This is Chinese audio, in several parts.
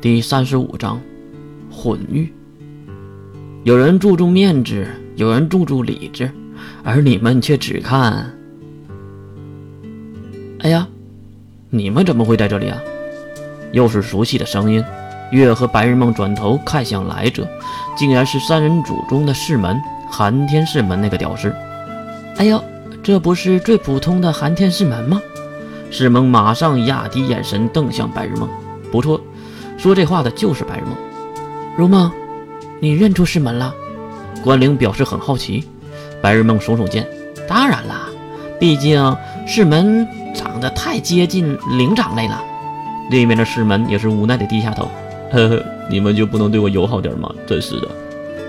第三十五章，混育。有人注重面子，有人注重理智，而你们却只看……哎呀，你们怎么会在这里啊？又是熟悉的声音。月和白日梦转头看向来者，竟然是三人组中的世门寒天世门那个屌丝。哎呦，这不是最普通的寒天世门吗？世门马上压低眼神瞪向白日梦。不错。说这话的就是白日梦，如梦，你认出师门了？关灵表示很好奇。白日梦耸耸肩，当然啦，毕竟师门长得太接近灵长类了。另一边的师门也是无奈的低下头，呵呵，你们就不能对我友好点吗？真是的。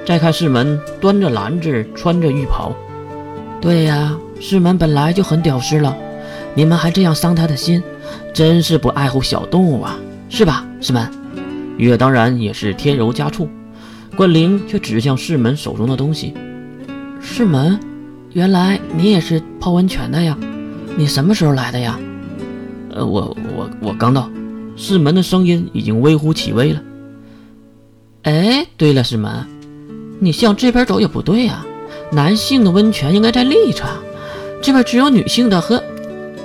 再看师门端着篮子，穿着浴袍。对呀，师门本来就很屌丝了，你们还这样伤他的心，真是不爱护小动物啊，是吧，师门？月当然也是添油加醋，关灵却指向世门手中的东西。世门，原来你也是泡温泉的呀？你什么时候来的呀？呃，我我我刚到。世门的声音已经微乎其微了。哎，对了，世门，你向这边走也不对呀。男性的温泉应该在另一侧，这边只有女性的和。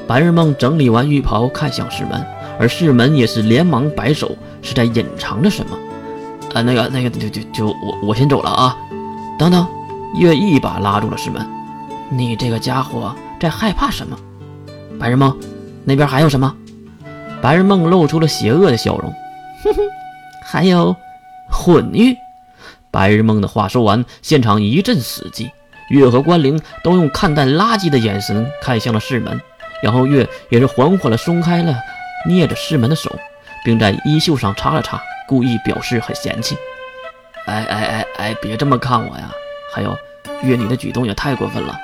白日梦整理完浴袍，看向世门，而世门也是连忙摆手。是在隐藏着什么？啊，那个，那个，就就就我我先走了啊！等等，月一把拉住了师门，你这个家伙在害怕什么？白日梦，那边还有什么？白日梦露出了邪恶的笑容，哼哼，还有混玉。白日梦的话说完，现场一阵死寂，月和关灵都用看待垃圾的眼神看向了师门，然后月也是缓缓的松开了捏着师门的手。并在衣袖上擦了擦，故意表示很嫌弃。哎哎哎哎，别这么看我呀！还有，月你的举动也太过分了。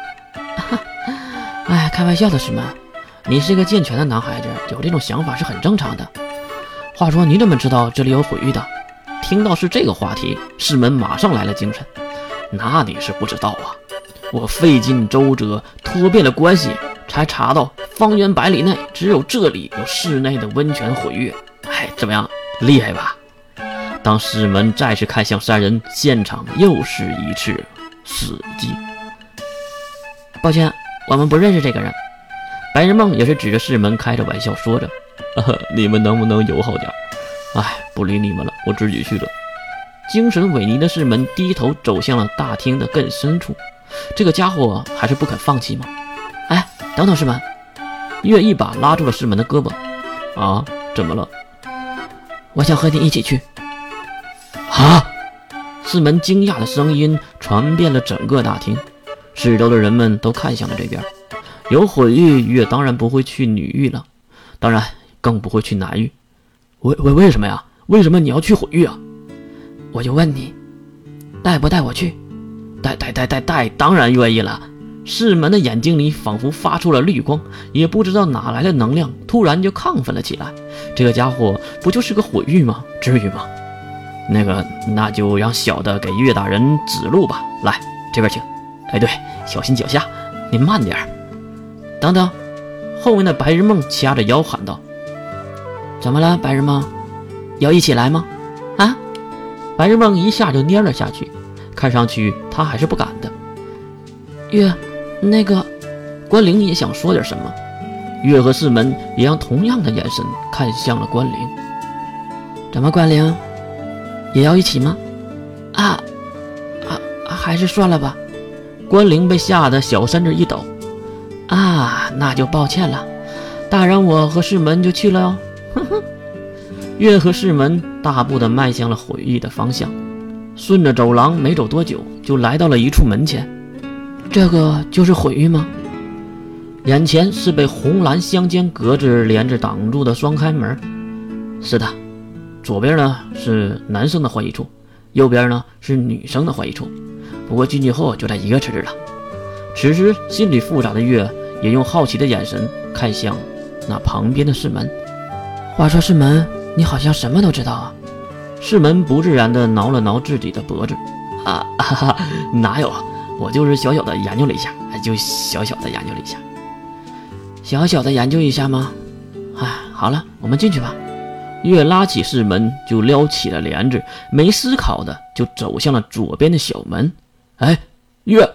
哎，开玩笑的师门？你是一个健全的男孩子，有这种想法是很正常的。话说，你怎么知道这里有毁誉的？听到是这个话题，师门马上来了精神。那你是不知道啊，我费尽周折，托遍了关系，才查到方圆百里内只有这里有室内的温泉毁玉。哎，怎么样，厉害吧？当师门再次看向三人，现场又是一次死寂。抱歉，我们不认识这个人。白日梦也是指着师门开着玩笑说着：“你们能不能友好点？”哎，不理你们了，我自己去了。精神萎靡的师门低头走向了大厅的更深处。这个家伙还是不肯放弃吗？哎，等等，师门！月一把拉住了师门的胳膊。啊，怎么了？我想和你一起去。啊！四门惊讶的声音传遍了整个大厅，四周的人们都看向了这边。有毁玉，月当然不会去女域了，当然更不会去男域。为为为什么呀？为什么你要去毁玉啊？我就问你，带不带我去？带带带带带，当然愿意了。世门的眼睛里仿佛发出了绿光，也不知道哪来的能量，突然就亢奋了起来。这个家伙不就是个毁玉吗？至于吗？那个，那就让小的给岳大人指路吧。来，这边请。哎，对，小心脚下，您慢点。等等，后面的白日梦掐着腰喊道：“怎么了，白日梦？要一起来吗？”啊！白日梦一下就蔫了下去，看上去他还是不敢的。岳。那个，关灵也想说点什么，月和四门也用同样的眼神看向了关灵。怎么，关灵也要一起吗？啊啊，还是算了吧。关灵被吓得小身子一抖。啊，那就抱歉了，大人，我和世门就去了哦。哼哼。月和世门大步的迈向了回忆的方向，顺着走廊，没走多久就来到了一处门前。这个就是毁誉吗？眼前是被红蓝相间格子帘子挡住的双开门。是的，左边呢是男生的会议处，右边呢是女生的会议处。不过进去后就在一个池子了。此时心里复杂的月也用好奇的眼神看向那旁边的世门。话说世门，你好像什么都知道啊？世门不自然地挠了挠自己的脖子。啊哈哈，哪有？我就是小小的研究了一下，就小小的研究了一下，小小的研究一下吗？哎，好了，我们进去吧。月拉起室门就撩起了帘子，没思考的就走向了左边的小门。哎，月。